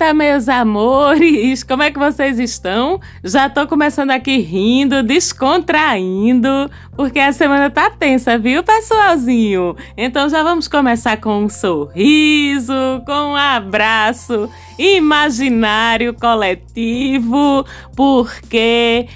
Eita, meus amores, como é que vocês estão? Já tô começando aqui rindo, descontraindo, porque a semana tá tensa, viu, pessoalzinho? Então já vamos começar com um sorriso, com um abraço imaginário coletivo, porque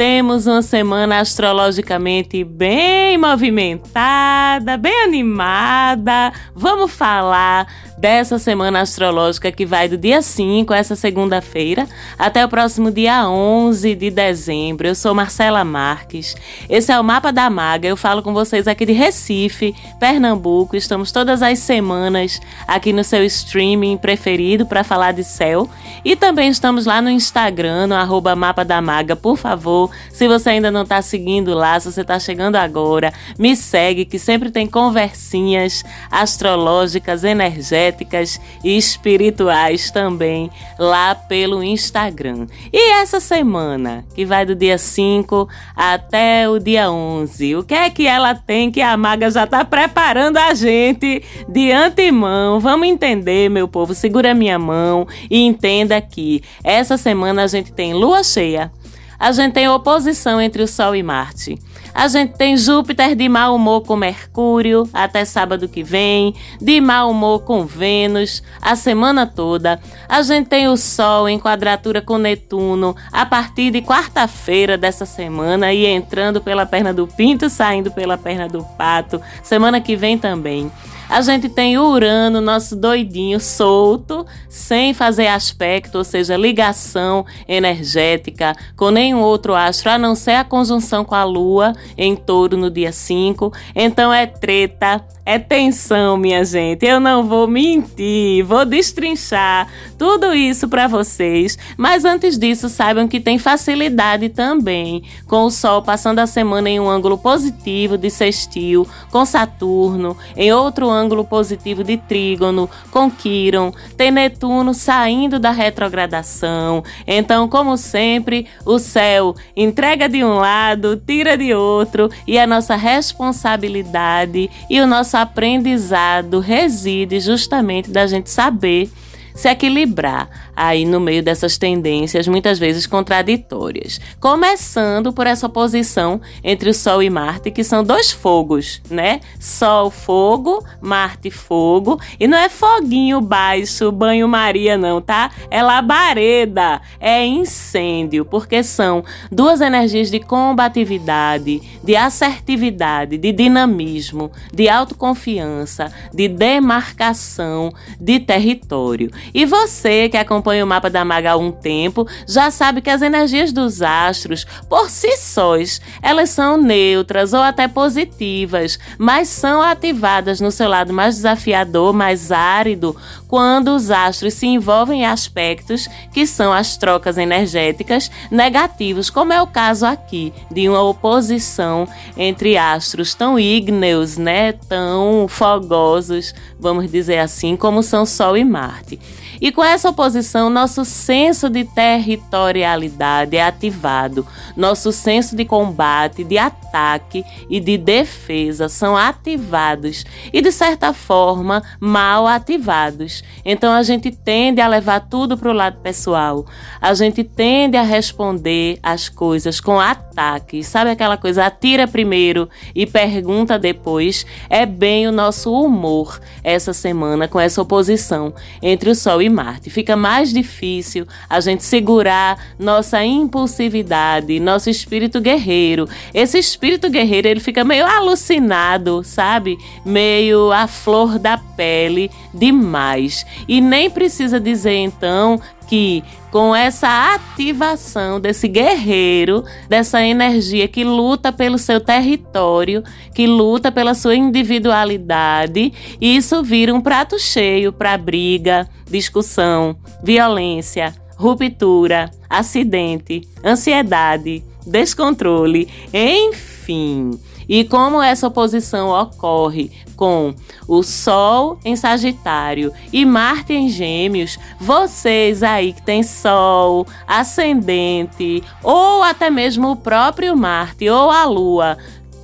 temos uma semana astrologicamente bem movimentada, bem animada. Vamos falar dessa semana astrológica que vai do dia 5, essa segunda-feira, até o próximo dia 11 de dezembro. Eu sou Marcela Marques. Esse é o Mapa da Maga. Eu falo com vocês aqui de Recife, Pernambuco. Estamos todas as semanas aqui no seu streaming preferido para falar de céu. E também estamos lá no Instagram, no arroba Mapa da Maga. Por favor, se você ainda não está seguindo lá, se você está chegando agora, me segue que sempre tem conversinhas astrológicas, energéticas energéticas e espirituais também lá pelo Instagram. E essa semana, que vai do dia 5 até o dia 11, o que é que ela tem que a maga já está preparando a gente de antemão? Vamos entender, meu povo, segura minha mão e entenda que essa semana a gente tem lua cheia, a gente tem oposição entre o Sol e Marte. A gente tem Júpiter de mau humor com Mercúrio até sábado que vem, de mau humor com Vênus a semana toda. A gente tem o Sol em quadratura com Netuno a partir de quarta-feira dessa semana e entrando pela perna do Pinto, saindo pela perna do Pato. Semana que vem também. A gente tem Urano, nosso doidinho solto, sem fazer aspecto, ou seja, ligação energética com nenhum outro astro, a não ser a conjunção com a Lua em touro no dia 5. Então é treta, é tensão, minha gente. Eu não vou mentir, vou destrinchar tudo isso para vocês. Mas antes disso, saibam que tem facilidade também com o Sol passando a semana em um ângulo positivo de sextil com Saturno, em outro ângulo ângulo positivo de trígono com Quiron, tem Netuno saindo da retrogradação. Então, como sempre, o céu entrega de um lado, tira de outro, e a nossa responsabilidade e o nosso aprendizado reside justamente da gente saber se equilibrar aí no meio dessas tendências muitas vezes contraditórias. Começando por essa oposição entre o Sol e Marte, que são dois fogos, né? Sol, fogo, Marte, fogo. E não é foguinho baixo, banho-maria, não, tá? É labareda, é incêndio, porque são duas energias de combatividade, de assertividade, de dinamismo, de autoconfiança, de demarcação de território. E você que acompanha o mapa da Maga há um tempo já sabe que as energias dos astros, por si sós, elas são neutras ou até positivas, mas são ativadas no seu lado mais desafiador, mais árido, quando os astros se envolvem em aspectos que são as trocas energéticas negativos, como é o caso aqui de uma oposição entre astros tão ígneos, né, tão fogosos, vamos dizer assim, como são Sol e Marte. E com essa oposição, nosso senso de territorialidade é ativado, nosso senso de combate, de ataque e de defesa são ativados e, de certa forma, mal ativados. Então a gente tende a levar tudo para o lado pessoal, a gente tende a responder as coisas com ataque. Sabe aquela coisa, atira primeiro e pergunta depois? É bem o nosso humor essa semana com essa oposição entre o Sol e Marte. Fica mais difícil a gente segurar nossa impulsividade, nosso espírito guerreiro. Esse espírito guerreiro, ele fica meio alucinado, sabe? Meio à flor da pele demais. E nem precisa dizer então que com essa ativação desse guerreiro, dessa energia que luta pelo seu território, que luta pela sua individualidade, isso vira um prato cheio para briga, discussão, violência, ruptura, acidente, ansiedade, descontrole, enfim. E como essa oposição ocorre com o Sol em Sagitário e Marte em Gêmeos, vocês aí que tem Sol, ascendente ou até mesmo o próprio Marte ou a Lua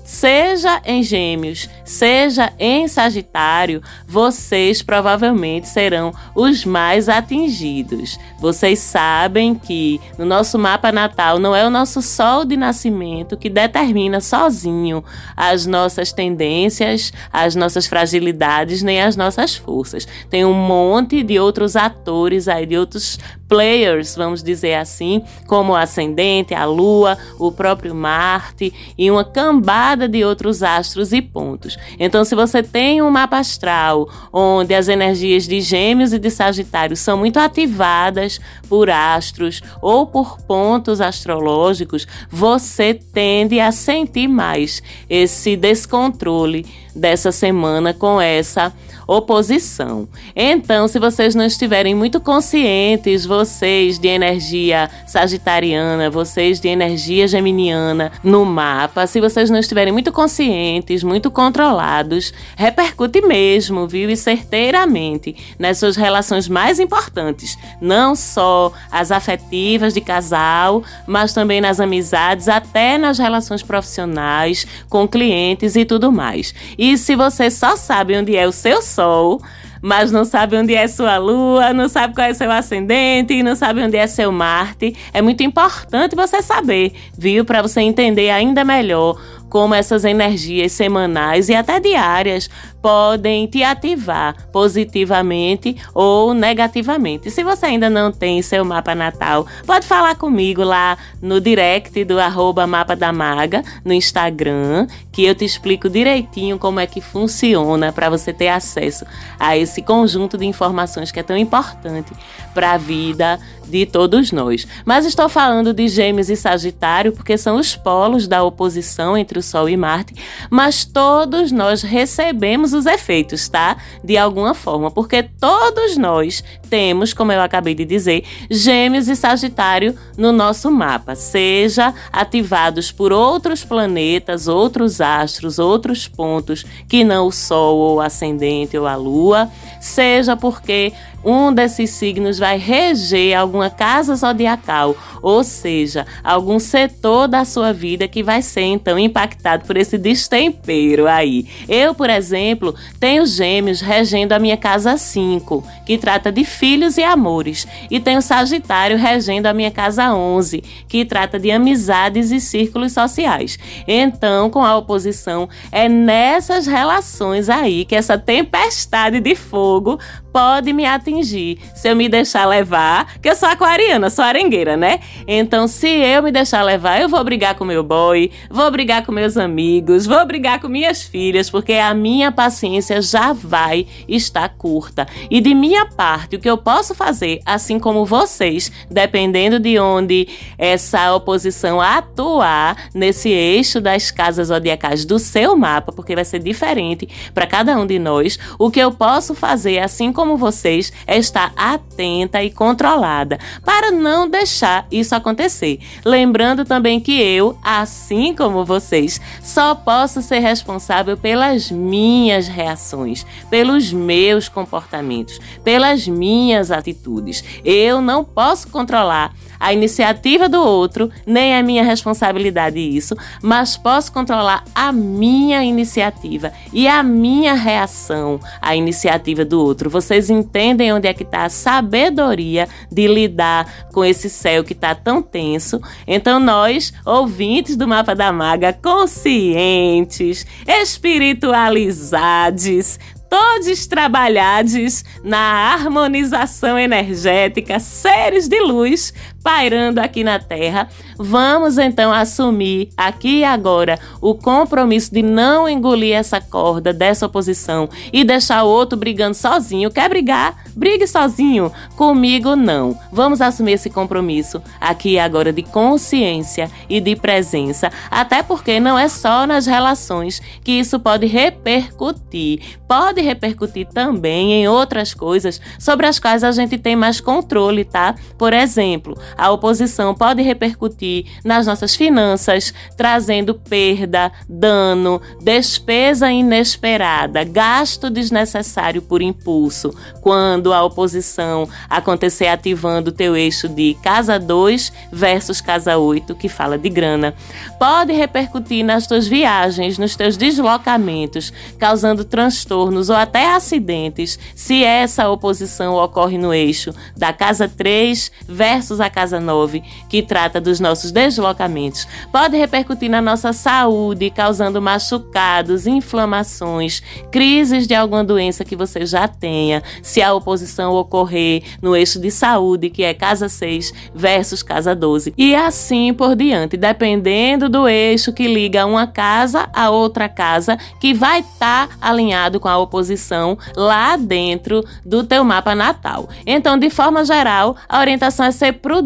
seja em Gêmeos, seja em Sagitário, vocês provavelmente serão os mais atingidos. Vocês sabem que no nosso mapa natal não é o nosso sol de nascimento que determina sozinho as nossas tendências, as nossas fragilidades, nem as nossas forças. Tem um monte de outros atores aí, de outros players, vamos dizer assim, como o ascendente, a lua, o próprio Marte e uma cambada de outros astros e pontos. Então, se você tem um mapa astral onde as energias de Gêmeos e de Sagitário são muito ativadas por astros ou por pontos astrológicos, você tende a sentir mais esse descontrole dessa semana com essa oposição. Então, se vocês não estiverem muito conscientes, vocês de energia sagitariana, vocês de energia geminiana no mapa, se vocês não estiverem muito conscientes, muito controlados, repercute mesmo, viu? E certeiramente nas suas relações mais importantes, não só as afetivas de casal, mas também nas amizades, até nas relações profissionais, com clientes e tudo mais. E se você só sabe onde é o seu Sol, mas não sabe onde é sua Lua, não sabe qual é seu ascendente, não sabe onde é seu Marte. É muito importante você saber, viu? Para você entender ainda melhor como essas energias semanais e até diárias podem te ativar positivamente ou negativamente. Se você ainda não tem seu mapa natal, pode falar comigo lá no direct do arroba mapa da maga no Instagram, que eu te explico direitinho como é que funciona para você ter acesso a esse conjunto de informações que é tão importante para a vida de todos nós. Mas estou falando de Gêmeos e Sagitário porque são os polos da oposição entre o Sol e Marte, mas todos nós recebemos os efeitos, tá? De alguma forma, porque todos nós temos, como eu acabei de dizer, Gêmeos e Sagitário no nosso mapa, seja ativados por outros planetas, outros astros, outros pontos que não o Sol ou o ascendente ou a Lua, seja porque um desses signos vai reger alguma casa zodiacal, ou seja, algum setor da sua vida que vai ser então impactado por esse destempero aí. Eu, por exemplo, tenho Gêmeos regendo a minha casa 5, que trata de filhos e amores, e tenho Sagitário regendo a minha casa 11, que trata de amizades e círculos sociais. Então, com a oposição, é nessas relações aí que essa tempestade de fogo pode me atingir se eu me deixar levar, que eu sou aquariana, sou arengueira, né? Então, se eu me deixar levar, eu vou brigar com meu boy, vou brigar com meus amigos, vou brigar com minhas filhas, porque a minha paciência já vai estar curta. E de minha parte, o que eu posso fazer, assim como vocês, dependendo de onde essa oposição atuar nesse eixo das casas zodiacais do seu mapa, porque vai ser diferente para cada um de nós, o que eu posso fazer, assim como como vocês é estar atenta e controlada para não deixar isso acontecer. Lembrando também que eu, assim como vocês, só posso ser responsável pelas minhas reações, pelos meus comportamentos, pelas minhas atitudes. Eu não posso controlar a iniciativa do outro, nem é minha responsabilidade isso, mas posso controlar a minha iniciativa e a minha reação à iniciativa do outro. Vocês entendem onde é que está a sabedoria de lidar com esse céu que está tão tenso? Então nós, ouvintes do Mapa da Maga, conscientes, espiritualizados, todos trabalhados na harmonização energética, seres de luz pairando aqui na Terra, vamos então assumir aqui e agora o compromisso de não engolir essa corda dessa oposição e deixar o outro brigando sozinho. Quer brigar? Brigue sozinho. Comigo não. Vamos assumir esse compromisso aqui e agora de consciência e de presença, até porque não é só nas relações que isso pode repercutir. Pode repercutir também em outras coisas sobre as quais a gente tem mais controle, tá? Por exemplo, a oposição pode repercutir nas nossas finanças, trazendo perda, dano, despesa inesperada, gasto desnecessário por impulso, quando a oposição acontecer ativando o teu eixo de casa 2 versus casa 8, que fala de grana. Pode repercutir nas tuas viagens, nos teus deslocamentos, causando transtornos ou até acidentes, se essa oposição ocorre no eixo da casa 3 versus a casa 9, que trata dos nossos deslocamentos. Pode repercutir na nossa saúde, causando machucados, inflamações, crises de alguma doença que você já tenha, se a oposição ocorrer no eixo de saúde, que é casa 6 versus casa 12. E assim por diante, dependendo do eixo que liga uma casa a outra casa, que vai estar tá alinhado com a oposição lá dentro do teu mapa natal. Então, de forma geral, a orientação é ser prudente,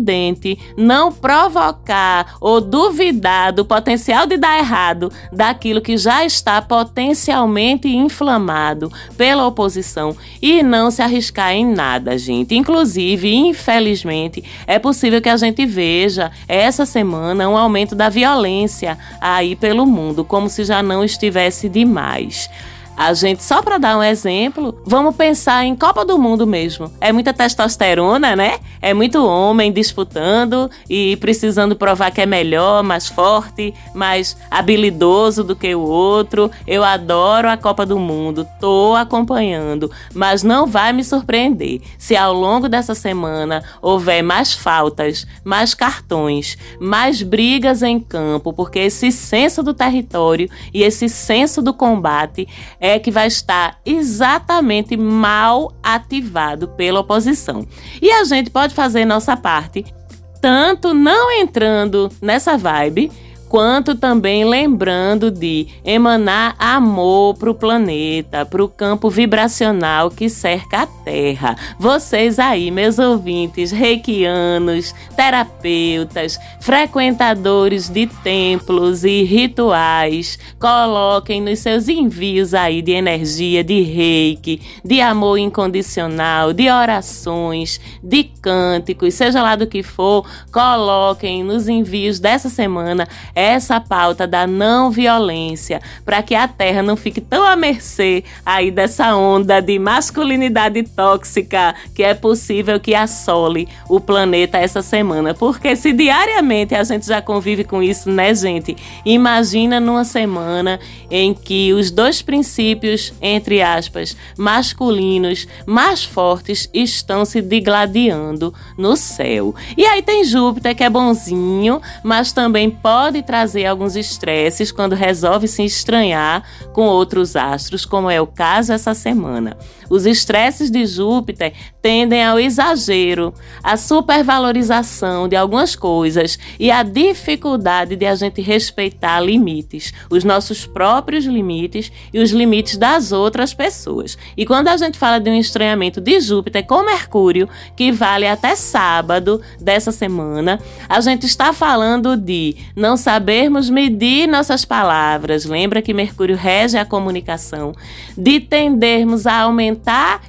não provocar ou duvidar do potencial de dar errado daquilo que já está potencialmente inflamado pela oposição e não se arriscar em nada, gente. Inclusive, infelizmente, é possível que a gente veja essa semana um aumento da violência aí pelo mundo, como se já não estivesse demais. A gente, só para dar um exemplo, vamos pensar em Copa do Mundo mesmo. É muita testosterona, né? É muito homem disputando e precisando provar que é melhor, mais forte, mais habilidoso do que o outro. Eu adoro a Copa do Mundo, tô acompanhando, mas não vai me surpreender se ao longo dessa semana houver mais faltas, mais cartões, mais brigas em campo, porque esse senso do território e esse senso do combate é que vai estar exatamente mal ativado pela oposição. E a gente pode fazer nossa parte, tanto não entrando nessa vibe quanto também lembrando de emanar amor para o planeta, para o campo vibracional que cerca a Terra. Vocês aí, meus ouvintes, reikianos, terapeutas, frequentadores de templos e rituais, coloquem nos seus envios aí de energia, de reiki, de amor incondicional, de orações, de cânticos, seja lá do que for, coloquem nos envios dessa semana essa pauta da não violência, para que a Terra não fique tão à mercê aí dessa onda de masculinidade tóxica que é possível que assole o planeta essa semana. Porque se diariamente a gente já convive com isso, né, gente? Imagina numa semana em que os dois princípios, entre aspas, masculinos mais fortes estão se digladiando no céu. E aí tem Júpiter que é bonzinho, mas também pode trazer alguns estresses quando resolve se estranhar com outros astros, como é o caso essa semana. Os estresses de Júpiter tendem ao exagero, à supervalorização de algumas coisas e à dificuldade de a gente respeitar limites, os nossos próprios limites e os limites das outras pessoas. E quando a gente fala de um estranhamento de Júpiter com Mercúrio, que vale até sábado dessa semana, a gente está falando de não saber sabermos medir nossas palavras, lembra que Mercúrio rege a comunicação, de tendermos a aumentar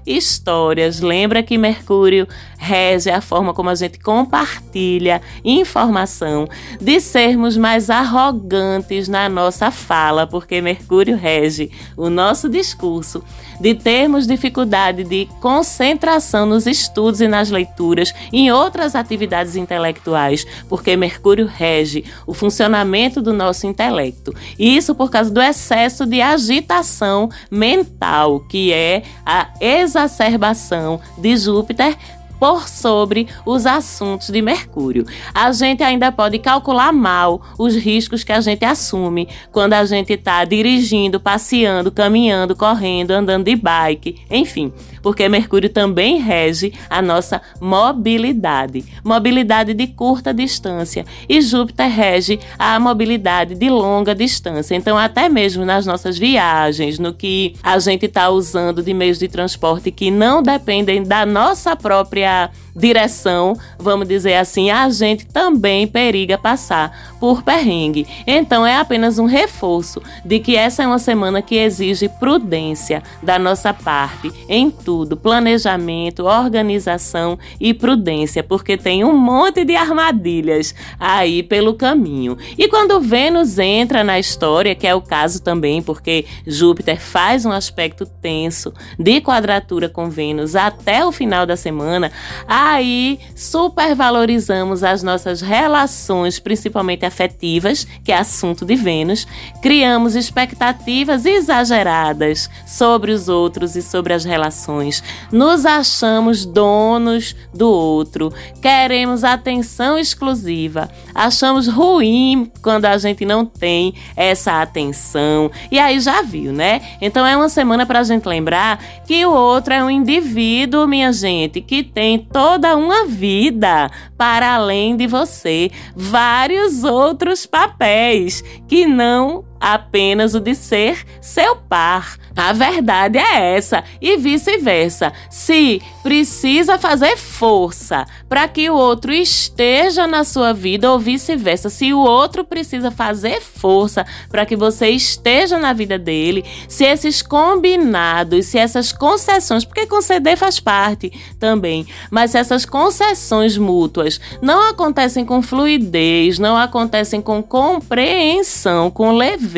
histórias, lembra que Mercúrio rege a forma como a gente compartilha informação, de sermos mais arrogantes na nossa fala, porque Mercúrio rege o nosso discurso, de termos dificuldade de concentração nos estudos e nas leituras, em outras atividades intelectuais, porque Mercúrio rege o funcionamento do nosso intelecto. Isso por causa do excesso de agitação mental, que é a exacerbação de Júpiter por sobre os assuntos de Mercúrio. A gente ainda pode calcular mal os riscos que a gente assume quando a gente está dirigindo, passeando, caminhando, correndo, andando de bike, enfim, porque Mercúrio também rege a nossa mobilidade, mobilidade de curta distância, e Júpiter rege a mobilidade de longa distância. Então, até mesmo nas nossas viagens, no que a gente está usando de meios de transporte que não dependem da nossa própria direção, vamos dizer assim, a gente também periga passar por perrengue. Então é apenas um reforço de que essa é uma semana que exige prudência da nossa parte em tudo, planejamento, organização e prudência, porque tem um monte de armadilhas aí pelo caminho. E quando Vênus entra na história, que é o caso também, porque Júpiter faz um aspecto tenso de quadratura com Vênus até o final da semana, aí supervalorizamos as nossas relações, principalmente afetivas, que é assunto de Vênus, criamos expectativas exageradas sobre os outros e sobre as relações, nos achamos donos do outro, queremos atenção exclusiva, achamos ruim quando a gente não tem essa atenção, e aí já viu, né? Então é uma semana para a gente lembrar que o outro é um indivíduo, minha gente, que tem toda uma vida para além de você, vários outros papéis que não apenas o de ser seu par. A verdade é essa e vice-versa. Se precisa fazer força para que o outro esteja na sua vida ou vice-versa, se o outro precisa fazer força para que você esteja na vida dele, se esses combinados, se essas concessões, porque conceder faz parte também, mas se essas concessões mútuas não acontecem com fluidez, não acontecem com compreensão, com leveza,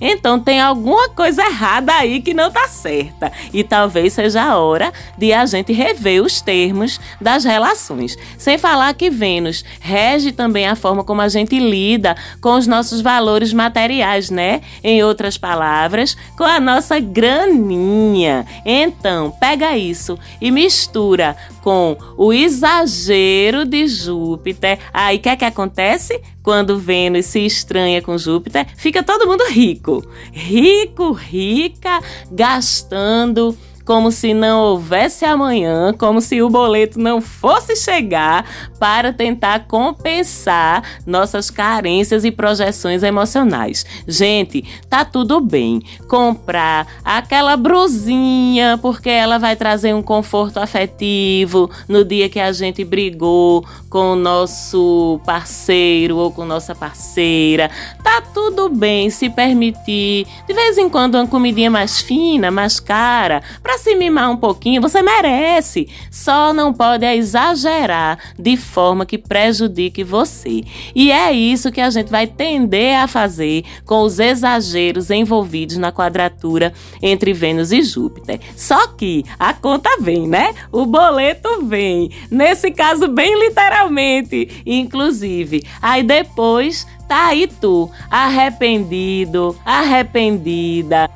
então tem alguma coisa errada daí que não tá certa. E talvez seja a hora de a gente rever os termos das relações. Sem falar que Vênus rege também a forma como a gente lida com os nossos valores materiais, né? Em outras palavras, com a nossa graninha. Então, pega isso e mistura com o exagero de Júpiter. Aí o que é que acontece? Quando Vênus se estranha com Júpiter, fica todo mundo rico. Rico, rica, gastando como se não houvesse amanhã, como se o boleto não fosse chegar para tentar compensar nossas carências e projeções emocionais. Gente, tá tudo bem comprar aquela brusinha porque ela vai trazer um conforto afetivo no dia que a gente brigou com o nosso parceiro ou com nossa parceira. Tá tudo bem se permitir de vez em quando uma comidinha mais fina, mais cara, para se mimar um pouquinho, você merece. Só não pode exagerar de forma que prejudique você. E é isso que a gente vai tender a fazer com os exageros envolvidos na quadratura entre Vênus e Júpiter. Só que a conta vem, né? O boleto vem. Nesse caso, bem literalmente, inclusive. Aí depois tá aí tu, arrependido, arrependida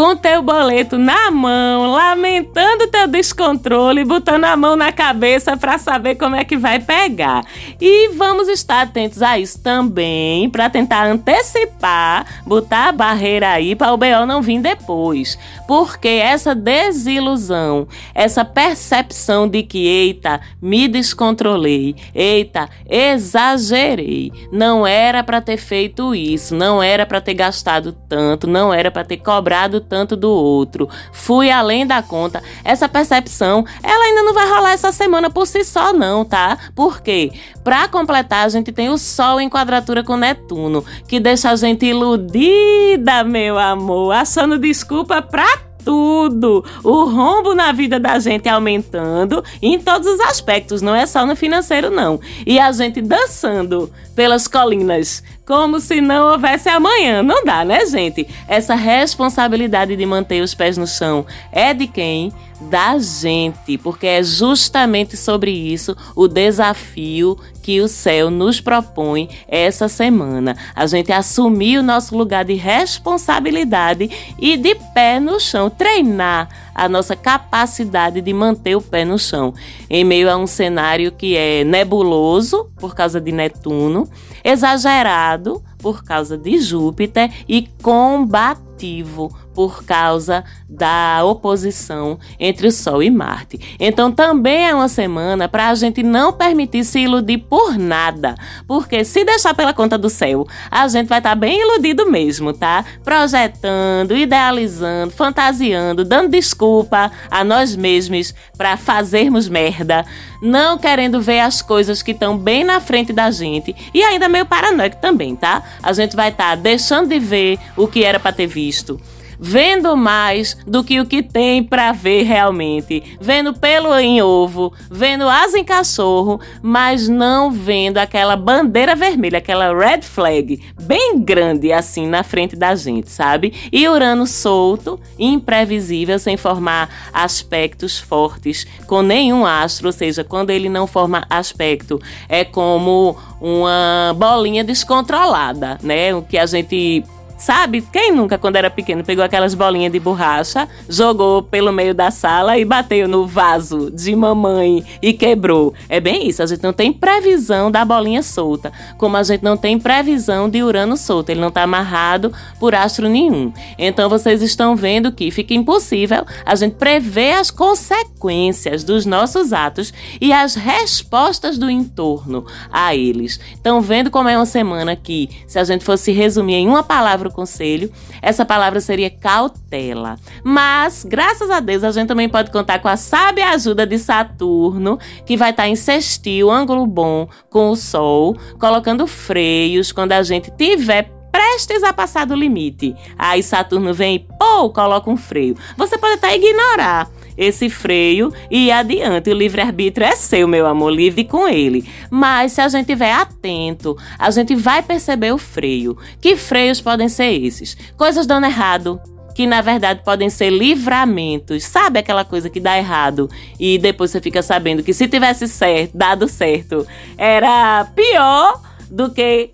com teu boleto na mão, lamentando teu descontrole, botando a mão na cabeça para saber como é que vai pegar. E vamos estar atentos a isso também, para tentar antecipar, botar a barreira aí para o BO não vir depois. Porque essa desilusão, essa percepção de que, eita, me descontrolei, eita, exagerei, não era para ter feito isso, não era para ter gastado tanto, não era para ter cobrado tanto do outro, fui além da conta. Essa percepção, ela ainda não vai rolar essa semana por si só, não, tá? Por quê? Pra completar, a gente tem o Sol em quadratura com Netuno, que deixa a gente iludida, meu amor, achando desculpa pra tudo. O rombo na vida da gente aumentando em todos os aspectos, não é só no financeiro, não. E a gente dançando pelas colinas, como se não houvesse amanhã. Não dá, né, gente? Essa responsabilidade de manter os pés no chão é de quem? Da gente, porque é justamente sobre isso o desafio que o céu nos propõe essa semana. A gente assumir o nosso lugar de responsabilidade e de pé no chão, treinar a nossa capacidade de manter o pé no chão, em meio a um cenário que é nebuloso por causa de Netuno, exagerado por causa de Júpiter e combativo por causa da oposição entre o Sol e Marte. Então também é uma semana para a gente não permitir se iludir por nada, porque se deixar pela conta do céu, a gente vai estar tá bem iludido mesmo, tá? Projetando, idealizando, fantasiando, dando desculpa a nós mesmos para fazermos merda, não querendo ver as coisas que estão bem na frente da gente e ainda meio paranoico também, tá? A gente vai estar tá deixando de ver o que era para ter visto vendo mais do que o que tem para ver realmente, vendo pelo em ovo, vendo asa em cachorro, mas não vendo aquela bandeira vermelha, aquela red flag bem grande assim na frente da gente, sabe? E Urano solto, imprevisível, sem formar aspectos fortes com nenhum astro, ou seja, quando ele não forma aspecto, é como uma bolinha descontrolada, né? O que a gente Sabe? Quem nunca, quando era pequeno, pegou aquelas bolinhas de borracha, jogou pelo meio da sala e bateu no vaso de mamãe e quebrou? É bem isso. A gente não tem previsão da bolinha solta, como a gente não tem previsão de Urano solto. Ele não está amarrado por astro nenhum. Então vocês estão vendo que fica impossível a gente prever as consequências dos nossos atos e as respostas do entorno a eles. Estão vendo como é uma semana que, se a gente fosse resumir em uma palavra o conselho, essa palavra seria cautela. Mas, graças a Deus, a gente também pode contar com a sábia ajuda de Saturno, que vai estar em sextil, ângulo bom com o Sol, colocando freios quando a gente tiver prestes a passar do limite. Aí Saturno vem e, pô, coloca um freio. Você pode até ignorar esse freio e adiante. O livre-arbítrio é seu, meu amor, livre com ele. Mas se a gente estiver atento, a gente vai perceber o freio. Que freios podem ser esses? Coisas dando errado, que na verdade podem ser livramentos. Sabe aquela coisa que dá errado e depois você fica sabendo que se tivesse certo, dado certo, era pior do que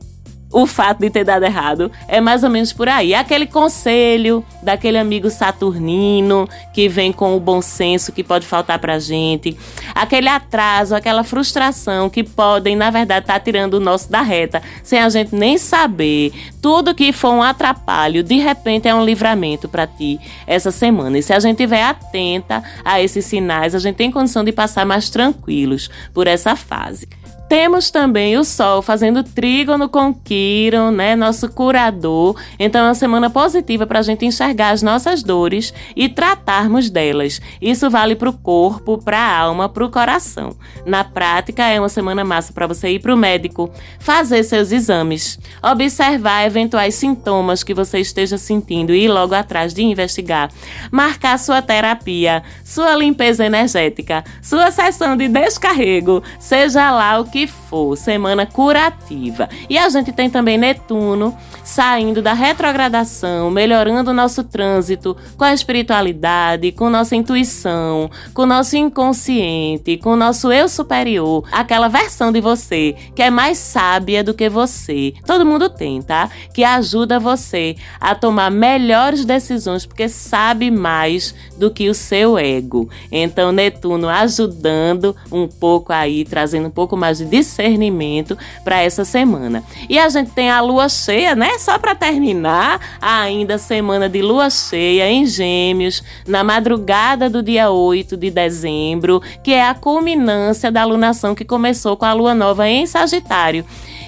o fato de ter dado errado. É mais ou menos por aí. Aquele conselho daquele amigo saturnino que vem com o bom senso que pode faltar pra gente. Aquele atraso, aquela frustração que podem, na verdade, estar tá tirando o nosso da reta sem a gente nem saber. Tudo que for um atrapalho, de repente é um livramento para ti essa semana. E se a gente estiver atenta a esses sinais, a gente tem condição de passar mais tranquilos por essa fase. Temos também o Sol fazendo trígono com Quiron, né? Nosso curador. Então é uma semana positiva para a gente enxergar as nossas dores e tratarmos delas. Isso vale para o corpo, para a alma, para o coração. Na prática, é uma semana massa para você ir para o médico, fazer seus exames, observar eventuais sintomas que você esteja sentindo e ir logo atrás de investigar, marcar sua terapia, sua limpeza energética, sua sessão de descarrego, seja lá o que que for, semana curativa. E a gente tem também Netuno saindo da retrogradação, melhorando o nosso trânsito com a espiritualidade, com nossa intuição, com nosso inconsciente, com o nosso eu superior, aquela versão de você que é mais sábia do que você. Todo mundo tem, tá? Que ajuda você a tomar melhores decisões porque sabe mais do que o seu ego. Então, Netuno ajudando um pouco aí, trazendo um pouco mais de discernimento para essa semana. E a gente tem a lua cheia, né? Só para terminar, ainda semana de lua cheia em Gêmeos, na madrugada do dia 8 de dezembro, que é a culminância da alunação que começou com a lua nova em Sagitário.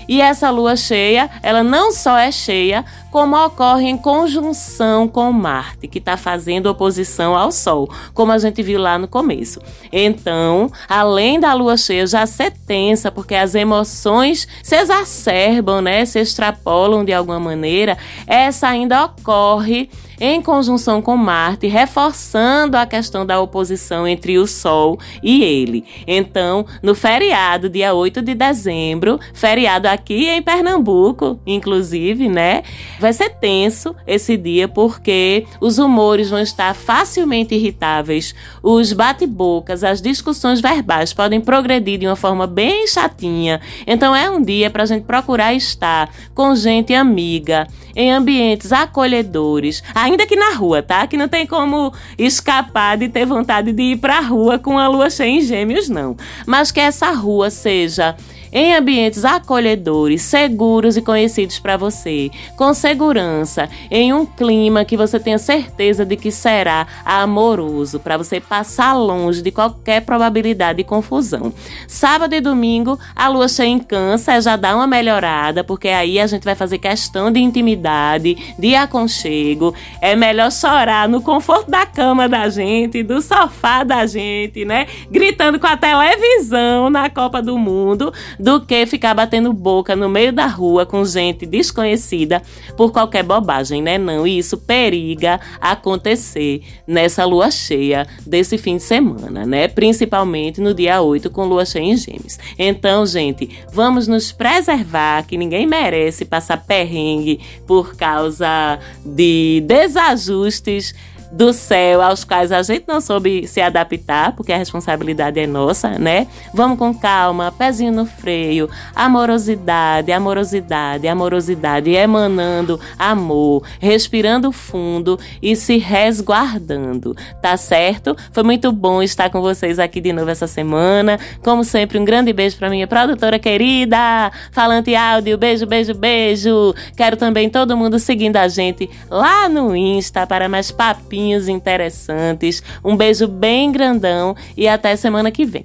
E essa lua cheia, ela não só é cheia, como ocorre em conjunção com Marte, que está fazendo oposição ao Sol, como a gente viu lá no começo. Então, além da lua cheia já ser tensa, porque as emoções se exacerbam, né, se extrapolam de alguma maneira, essa ainda ocorre em conjunção com Marte, reforçando a questão da oposição entre o Sol e ele. Então, no feriado, dia 8 de dezembro, feriado aqui em Pernambuco, inclusive, né? Vai ser tenso esse dia porque os humores vão estar facilmente irritáveis, os bate-bocas, as discussões verbais podem progredir de uma forma bem chatinha. Então, é um dia para a gente procurar estar com gente amiga, em ambientes acolhedores, ainda que na rua, tá? Que não tem como escapar de ter vontade de ir pra rua com a lua cheia em gêmeos, não. Mas que essa rua seja em ambientes acolhedores, seguros e conhecidos para você, com segurança, em um clima que você tenha certeza de que será amoroso, para você passar longe de qualquer probabilidade de confusão. Sábado e domingo, a lua cheia em câncer já dá uma melhorada, porque aí a gente vai fazer questão de intimidade, de aconchego. É melhor chorar no conforto da cama da gente, do sofá da gente, né? Gritando com a televisão na Copa do Mundo, do que ficar batendo boca no meio da rua com gente desconhecida por qualquer bobagem, né? Não, e isso periga acontecer nessa lua cheia desse fim de semana, né? Principalmente no dia 8 com lua cheia em Gêmeos. Então, gente, vamos nos preservar, que ninguém merece passar perrengue por causa de desajustes do céu aos quais a gente não soube se adaptar, porque a responsabilidade é nossa, né? Vamos com calma, pezinho no freio, amorosidade, amorosidade, amorosidade, emanando amor, respirando fundo e se resguardando, tá certo? Foi muito bom estar com vocês aqui de novo essa semana. Como sempre, um grande beijo para minha produtora querida, Falante Áudio, beijo, beijo, beijo. Quero também todo mundo seguindo a gente lá no Insta para mais papinhos interessantes. Um beijo bem grandão e até semana que vem.